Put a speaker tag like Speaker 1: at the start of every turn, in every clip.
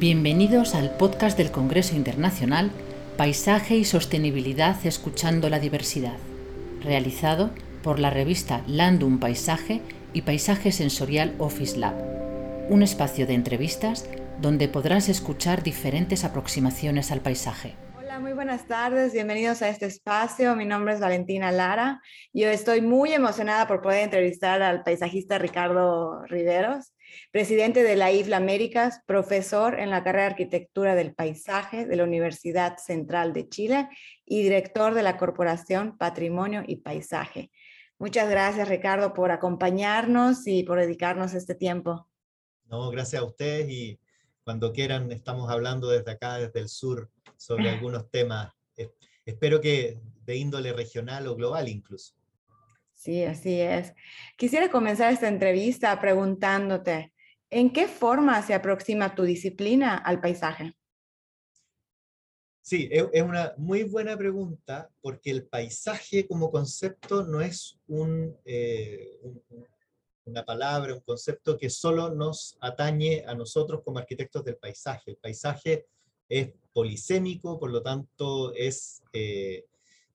Speaker 1: Bienvenidos al podcast del Congreso Internacional Paisaje y Sostenibilidad Escuchando la Diversidad, realizado por la revista Landum Paisaje y Paisaje Sensorial Office Lab, un espacio de entrevistas donde podrás escuchar diferentes aproximaciones al paisaje.
Speaker 2: Hola, muy buenas tardes, bienvenidos a este espacio. Mi nombre es Valentina Lara. Yo estoy muy emocionada por poder entrevistar al paisajista Ricardo Riveros presidente de la IFLA Américas, profesor en la carrera de Arquitectura del Paisaje de la Universidad Central de Chile y director de la Corporación Patrimonio y Paisaje. Muchas gracias, Ricardo, por acompañarnos y por dedicarnos este tiempo.
Speaker 3: No, gracias a ustedes y cuando quieran estamos hablando desde acá, desde el sur, sobre algunos temas, espero que de índole regional o global incluso.
Speaker 2: Sí, así es. Quisiera comenzar esta entrevista preguntándote, ¿en qué forma se aproxima tu disciplina al paisaje?
Speaker 3: Sí, es una muy buena pregunta porque el paisaje como concepto no es eh, una palabra, un concepto que solo nos atañe a nosotros como arquitectos del paisaje. El paisaje es polisémico, por lo tanto es eh,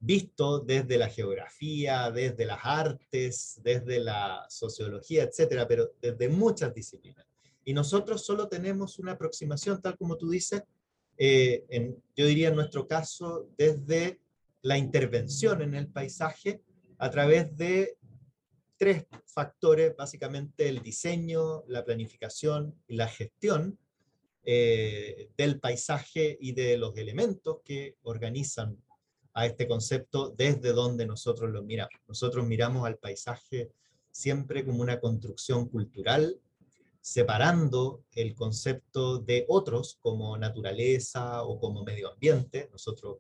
Speaker 3: visto desde la geografía, desde las artes, desde la sociología, etcétera, pero desde muchas disciplinas. Y nosotros solo tenemos una aproximación, tal como tú dices, eh, en, yo diría en nuestro caso, desde la intervención en el paisaje a través de tres factores, básicamente el diseño, la planificación y la gestión eh, del paisaje y de los elementos que organizan a este concepto desde donde nosotros lo miramos. Nosotros miramos al paisaje siempre como una construcción cultural, separando el concepto de otros como naturaleza o como medio ambiente. Nosotros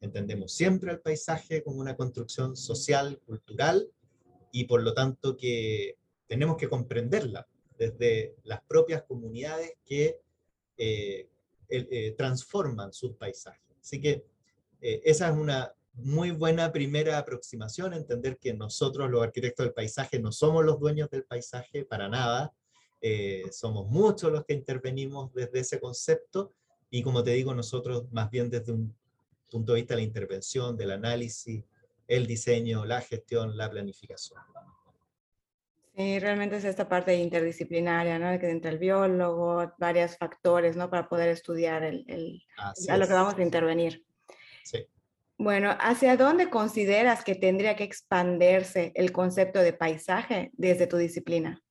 Speaker 3: entendemos siempre al paisaje como una construcción social, cultural, y por lo tanto que tenemos que comprenderla desde las propias comunidades que eh, eh, transforman sus paisajes. Así que eh, esa es una muy buena primera aproximación, entender que nosotros los arquitectos del paisaje no somos los dueños del paisaje para nada, eh, somos muchos los que intervenimos desde ese concepto y como te digo, nosotros más bien desde un punto de vista de la intervención, del análisis, el diseño, la gestión, la planificación.
Speaker 2: Sí, realmente es esta parte interdisciplinaria, ¿no? Que entre el biólogo, varios factores, ¿no? Para poder estudiar el, el a lo que vamos a intervenir. Bueno, ¿hacia dónde consideras que tendría que expandirse el concepto de paisaje desde tu disciplina?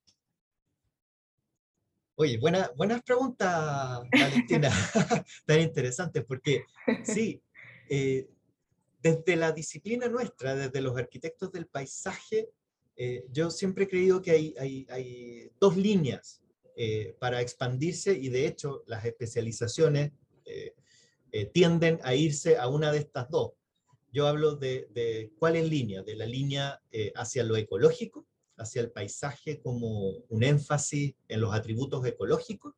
Speaker 3: Oye, buena, buenas preguntas, Valentina, tan interesantes, porque sí, eh, desde la disciplina nuestra, desde los arquitectos del paisaje, eh, yo siempre he creído que hay, hay, dos líneas eh, para expandirse y de hecho las especializaciones eh, tienden a irse a una de estas dos. Yo hablo de, cuál es línea, de la línea eh, hacia lo ecológico, hacia el paisaje como un énfasis en los atributos ecológicos,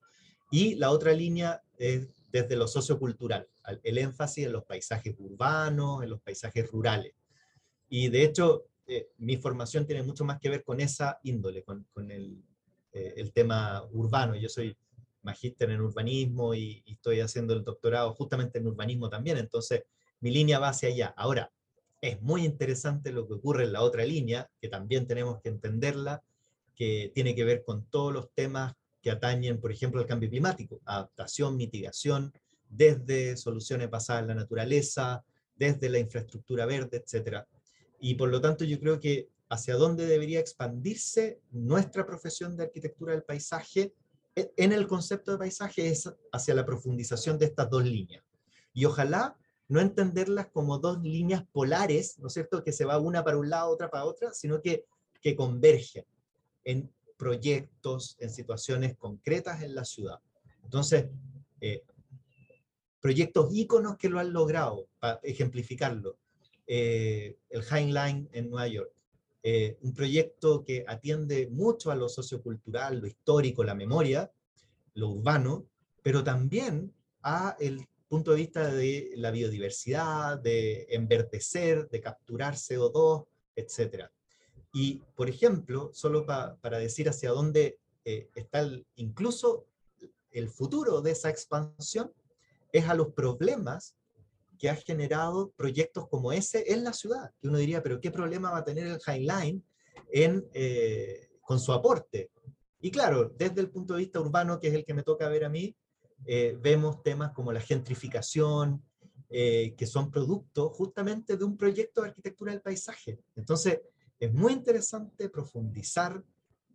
Speaker 3: y la otra línea es desde lo sociocultural, el énfasis en los paisajes urbanos, en los paisajes rurales. Y de hecho, eh, mi formación tiene mucho más que ver con esa índole, con, el, tema urbano. Yo soy magíster en urbanismo y, estoy haciendo el doctorado justamente en urbanismo también, entonces mi línea va hacia allá. Ahora, es muy interesante lo que ocurre en la otra línea, que también tenemos que entenderla, que tiene que ver con todos los temas que atañen, por ejemplo, al cambio climático, adaptación, mitigación, desde soluciones basadas en la naturaleza, desde la infraestructura verde, etc. Y por lo tanto yo creo que hacia dónde debería expandirse nuestra profesión de arquitectura del paisaje en el concepto de paisaje es hacia la profundización de estas dos líneas. Y ojalá no entenderlas como dos líneas polares, ¿no es cierto?, que se va una para un lado, otra para otra, sino que, que convergen en proyectos, en situaciones concretas en la ciudad. Entonces, eh, proyectos íconos que lo han logrado, para ejemplificarlo. Eh, el Heinlein en Nueva York, eh, un proyecto que atiende mucho a lo sociocultural, lo histórico, la memoria, lo urbano, pero también a el punto de vista de la biodiversidad, de enverdecer, de capturar CO2, etc. Y, por ejemplo, solo para decir hacia dónde eh, está incluso el futuro de esa expansión es a los problemas que ha generado proyectos como ese en la ciudad. Que uno diría, pero ¿qué problema va a tener el Highline en, eh, con su aporte? Y claro, desde el punto de vista urbano, que es el que me toca ver a mí, eh, vemos temas como la gentrificación, eh, que son producto justamente de un proyecto de arquitectura del paisaje. Entonces, es muy interesante profundizar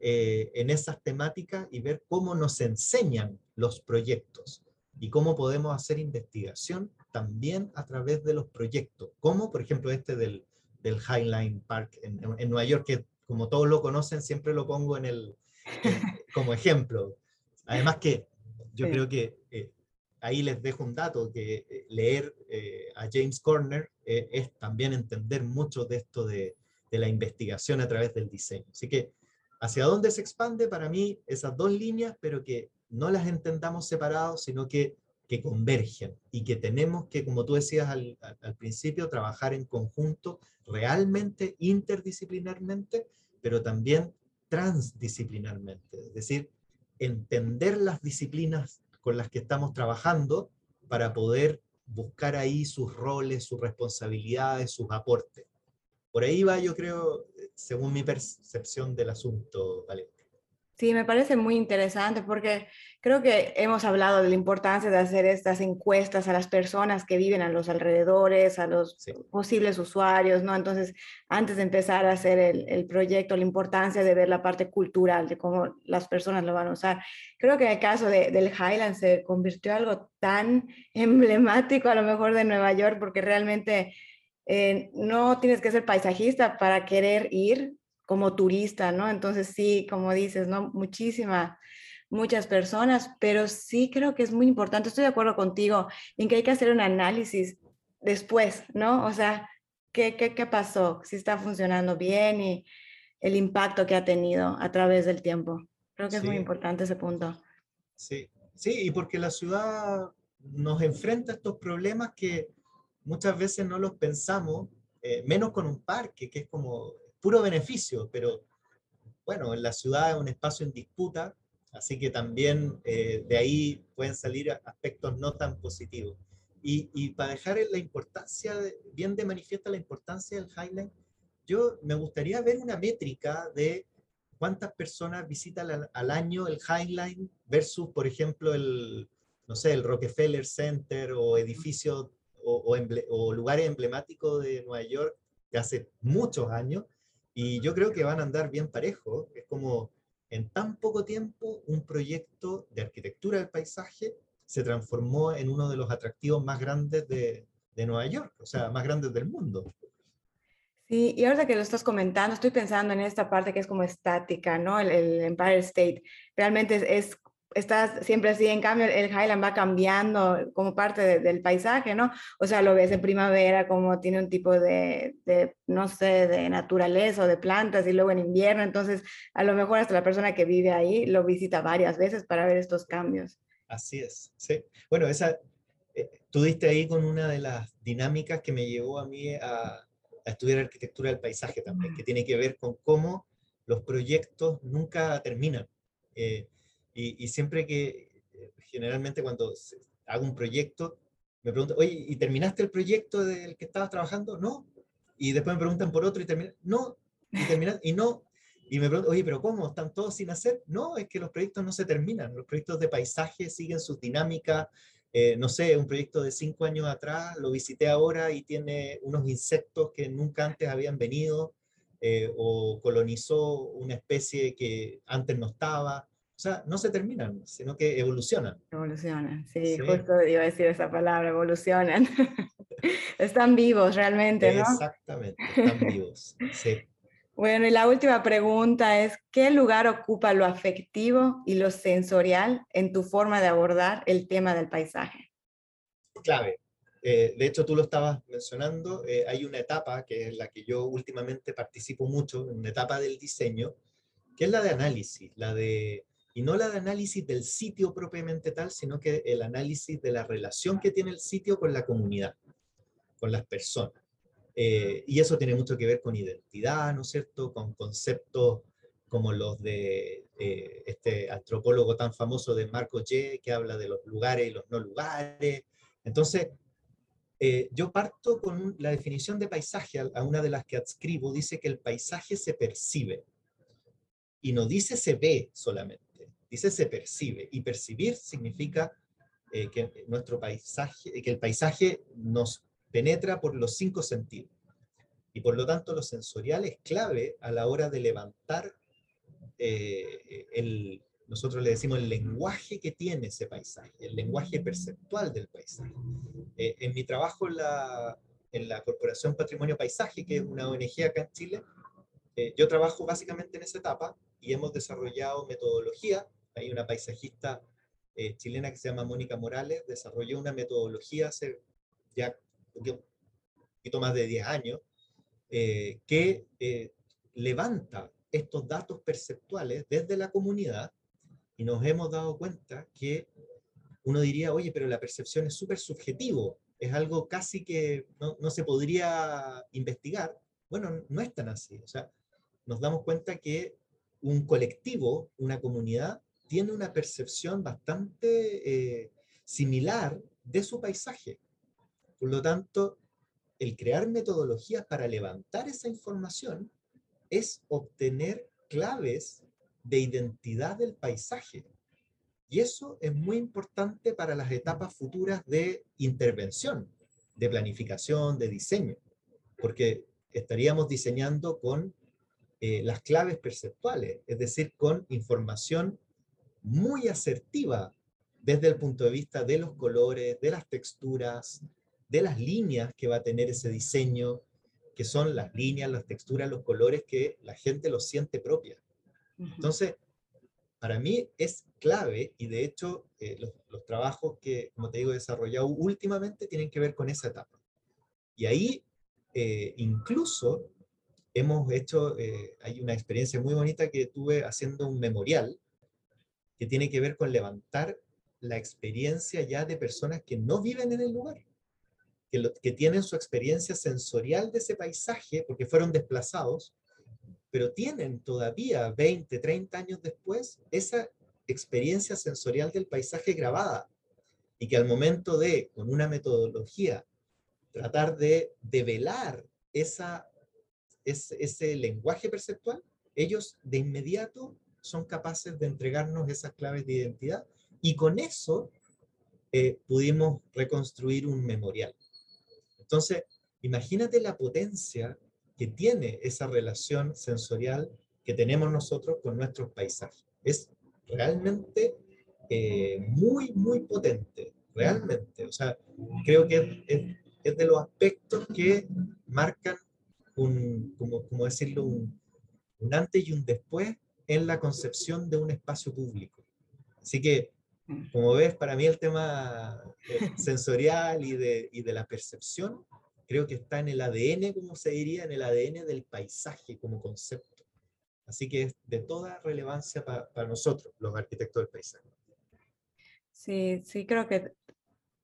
Speaker 3: en esas temáticas y ver cómo nos enseñan los proyectos y cómo podemos hacer investigación también a través de los proyectos, como por ejemplo este del, del Highline Park en, en, Nueva York, que como todos lo conocen, siempre lo pongo en el, como ejemplo. Además que yo creo que eh, ahí les dejo un dato, que eh, leer eh, a James Corner es también entender mucho de esto de, de la investigación a través del diseño. Así que hacia dónde se expande para mí esas dos líneas, pero que no las entendamos separados, sino que que convergen y que tenemos que, como tú decías al, principio, trabajar en conjunto, realmente interdisciplinarmente, pero también transdisciplinarmente. Es decir, entender las disciplinas con las que estamos trabajando para poder buscar ahí sus roles, sus responsabilidades, sus aportes. Por ahí va, yo creo, según mi percepción del asunto, Valentín.
Speaker 2: Sí, me parece muy interesante porque creo que hemos hablado de la importancia de hacer estas encuestas a las personas que viven a los alrededores, a los posibles usuarios, ¿no? Entonces, antes de empezar a hacer el, el, proyecto, la importancia de ver la parte cultural, de cómo las personas lo van a usar. Creo que en el caso de, del Highland se convirtió en algo tan emblemático a lo mejor de Nueva York porque realmente... Eh, no tienes que ser paisajista para querer ir, como turista, ¿no? Entonces sí, como dices, ¿no? Muchísimas, muchas personas, pero sí creo que es muy importante, estoy de acuerdo contigo en que hay que hacer un análisis después, ¿no? O sea, ¿qué, qué, qué pasó? Si está funcionando bien y el impacto que ha tenido a través del tiempo. Creo que es muy importante ese punto.
Speaker 3: Sí, sí, y porque la ciudad nos enfrenta a estos problemas que muchas veces no los pensamos, eh, menos con un parque, que es como puro beneficio, pero bueno, en la ciudad es un espacio en disputa, así que también eh, de ahí pueden salir aspectos no tan positivos. Y, y para dejar la importancia, bien de manifiesta la importancia del Highline, yo me gustaría ver una métrica de cuántas personas visitan al, al año el Highline versus, por ejemplo, el, no sé, el Rockefeller Center o edificios o, o, o lugares emblemáticos de Nueva York de hace muchos años, y yo creo que van a andar bien parejos. Es como en tan poco tiempo un proyecto de arquitectura del paisaje se transformó en uno de los atractivos más grandes de, de Nueva York, o sea, más grandes del mundo.
Speaker 2: Sí, y ahora que lo estás comentando, estoy pensando en esta parte que es como estática, ¿no? El, el Empire State. Realmente es, es estás siempre así, en cambio el Highland va cambiando como parte del paisaje, ¿no? O sea, lo ves en primavera como tiene un tipo de, no sé, de naturaleza o de plantas y luego en invierno, entonces a lo mejor hasta la persona que vive ahí lo visita varias veces para ver estos cambios.
Speaker 3: Así es, sí. Bueno, esa, eh, tú diste ahí con una de las dinámicas que me llevó a mí a, a estudiar arquitectura del paisaje también, que tiene que ver con cómo los proyectos nunca terminan. Eh, y, y, siempre que, eh, generalmente cuando hago un proyecto, me preguntan, oye, ¿y terminaste el proyecto del que estabas trabajando? No. Y después me preguntan por otro y terminan, no. Y terminan, y no. Y me preguntan, oye, pero ¿cómo? ¿Están todos sin hacer? No, es que los proyectos no se terminan. Los proyectos de paisaje siguen sus dinámicas. Eh, no sé, un proyecto de cinco años atrás, lo visité ahora y tiene unos insectos que nunca antes habían venido eh, o colonizó una especie que antes no estaba. O sea, no se terminan, sino que evolucionan.
Speaker 2: Evolucionan, sí, sí. justo iba a decir esa palabra, evolucionan. están vivos realmente, ¿no?
Speaker 3: Exactamente, están vivos, sí.
Speaker 2: Bueno, y la última pregunta es, ¿qué lugar ocupa lo afectivo y lo sensorial en tu forma de abordar el tema del paisaje?
Speaker 3: Clave. Eh, de hecho, tú lo estabas mencionando, eh, hay una etapa que es la que yo últimamente participo mucho, una etapa del diseño, que es la de análisis, la de y no la de análisis del sitio propiamente tal, sino que el análisis de la relación que tiene el sitio con la comunidad, con las personas. Eh, y eso tiene mucho que ver con identidad, ¿no es cierto? Con conceptos como los de eh, este antropólogo tan famoso de Marco G, que habla de los lugares y los no lugares. Entonces, eh, yo parto con la definición de paisaje, a una de las que adscribo, dice que el paisaje se percibe. Y no dice se ve solamente, dice se percibe. Y percibir significa eh, que nuestro paisaje, que el paisaje nos penetra por los cinco sentidos. Y por lo tanto lo sensorial es clave a la hora de levantar eh, el, nosotros le decimos el lenguaje que tiene ese paisaje, el lenguaje perceptual del paisaje. Eh, en mi trabajo la, en la Corporación Patrimonio Paisaje, que es una ONG acá en Chile, eh, yo trabajo básicamente en esa etapa y hemos desarrollado metodología. Hay una paisajista eh, chilena que se llama Mónica Morales, desarrolló una metodología hace ya un poquito más de 10 años, que levanta estos datos perceptuales desde la comunidad y nos hemos dado cuenta que uno diría, oye, pero la percepción es súper subjetivo, es algo casi que no, no, se podría investigar. Bueno, no es tan así. O sea, nos damos cuenta que un colectivo, una comunidad, tiene una percepción bastante eh, similar de su paisaje. Por lo tanto, el crear metodologías para levantar esa información es obtener claves de identidad del paisaje. Y eso es muy importante para las etapas futuras de intervención, de planificación, de diseño, porque estaríamos diseñando con eh, las claves perceptuales, es decir, con información muy asertiva desde el punto de vista de los colores, de las texturas, de las líneas que va a tener ese diseño, que son las líneas, las texturas, los colores que la gente los siente propias. Entonces, para mí es clave y de hecho eh, los, trabajos que, como te digo, he desarrollado últimamente tienen que ver con esa etapa. Y ahí eh, incluso hemos hecho, eh, hay una experiencia muy bonita que tuve haciendo un memorial que tiene que ver con levantar la experiencia ya de personas que no viven en el lugar, que, tienen su experiencia sensorial de ese paisaje porque fueron desplazados pero tienen todavía 20, 30 años después esa experiencia sensorial del paisaje grabada. Y que al momento de, con una metodología, tratar de develar esa, ese, lenguaje perceptual, ellos de inmediato son capaces de entregarnos esas claves de identidad y con eso eh, pudimos reconstruir un memorial. Entonces, imagínate la potencia que tiene esa relación sensorial que tenemos nosotros con nuestros paisajes. Es realmente eh, muy, muy potente, realmente. O sea, creo que es, es, de los aspectos que marcan un, como, como decirlo, un, un, antes y un después en la concepción de un espacio público. Así que, como ves, para mí el tema eh, sensorial y de, y de la percepción creo que está en el ADN, como se diría, en el ADN del paisaje como concepto. Así que es de toda relevancia para nosotros, los arquitectos del paisaje.
Speaker 2: Sí, sí, creo que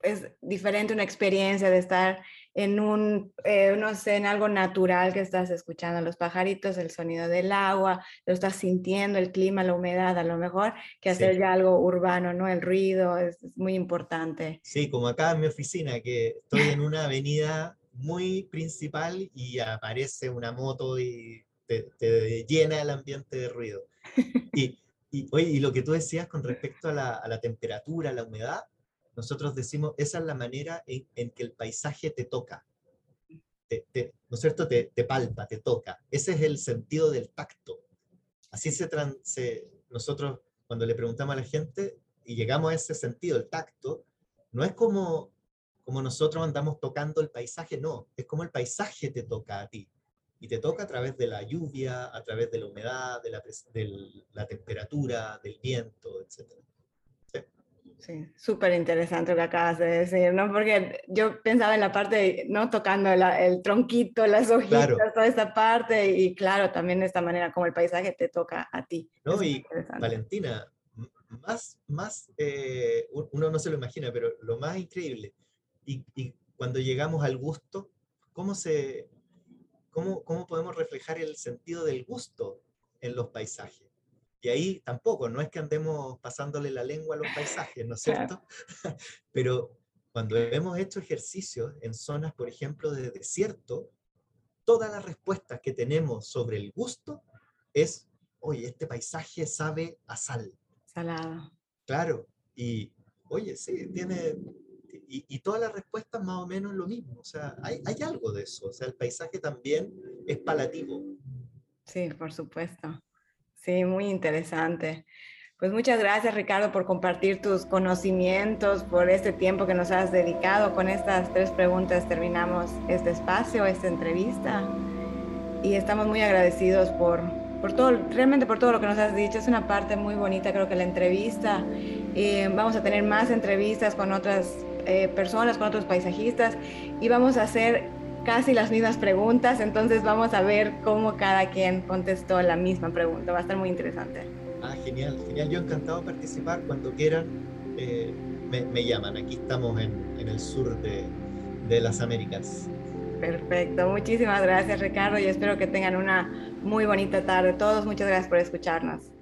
Speaker 2: es diferente una experiencia de estar en un, eh, no sé, en algo natural que estás escuchando, los pajaritos, el sonido del agua, lo estás sintiendo, el clima, la humedad, a lo mejor, que hacer ya algo urbano, ¿no? El ruido es, es, muy importante.
Speaker 3: Sí, como acá en mi oficina, que estoy en una avenida muy principal y aparece una moto y te, llena el ambiente de ruido. Y, y, oye, y lo que tú decías con respecto a la, a la temperatura, a la humedad, nosotros decimos, esa es la manera en, en que el paisaje te toca. Te, te, ¿No es cierto? Te, te, palpa, te toca. Ese es el sentido del tacto. Así se, se nosotros cuando le preguntamos a la gente y llegamos a ese sentido, el tacto, no es como como nosotros andamos tocando el paisaje, no, es como el paisaje te toca a ti. Y te toca a través de la lluvia, a través de la humedad, de la, de la temperatura, del viento, etc.
Speaker 2: Sí, súper interesante lo que acabas de decir, ¿no? Porque yo pensaba en la parte, ¿no? Tocando el tronquito, las hojitas, toda esta parte, y claro, también de esta manera como el paisaje te toca a ti.
Speaker 3: No, y Valentina, más, más eh, uno no se lo imagina, pero lo más increíble, y, cuando llegamos al gusto, ¿cómo, se, cómo, ¿cómo podemos reflejar el sentido del gusto en los paisajes? Y ahí tampoco, no es que andemos pasándole la lengua a los paisajes, ¿no es cierto? Pero cuando hemos hecho ejercicios en zonas, por ejemplo, de desierto, todas las respuestas que tenemos sobre el gusto es, oye, este paisaje sabe a sal.
Speaker 2: Salado.
Speaker 3: Claro, y oye, sí, tiene, y, todas las respuestas más o menos lo mismo, o sea, hay, hay algo de eso, o sea, el paisaje también es palativo.
Speaker 2: Sí, por supuesto. Sí, muy interesante. Pues muchas gracias Ricardo por compartir tus conocimientos, por este tiempo que nos has dedicado. Con estas tres preguntas terminamos este espacio, esta entrevista. Y estamos muy agradecidos por, por todo, realmente por todo lo que nos has dicho. Es una parte muy bonita, creo que la entrevista. Eh, vamos a tener más entrevistas con otras eh, personas, con otros paisajistas y vamos a hacer casi las mismas preguntas. Entonces vamos a ver cómo cada quien contestó la misma pregunta. Va a estar muy interesante.
Speaker 3: Ah, genial, genial. Yo encantado de participar. Cuando quieran, eh, me, llaman. Aquí estamos en, en el sur de, de las Américas.
Speaker 2: Perfecto. Muchísimas gracias, Ricardo, y espero que tengan una muy bonita tarde. Todos, muchas gracias por escucharnos.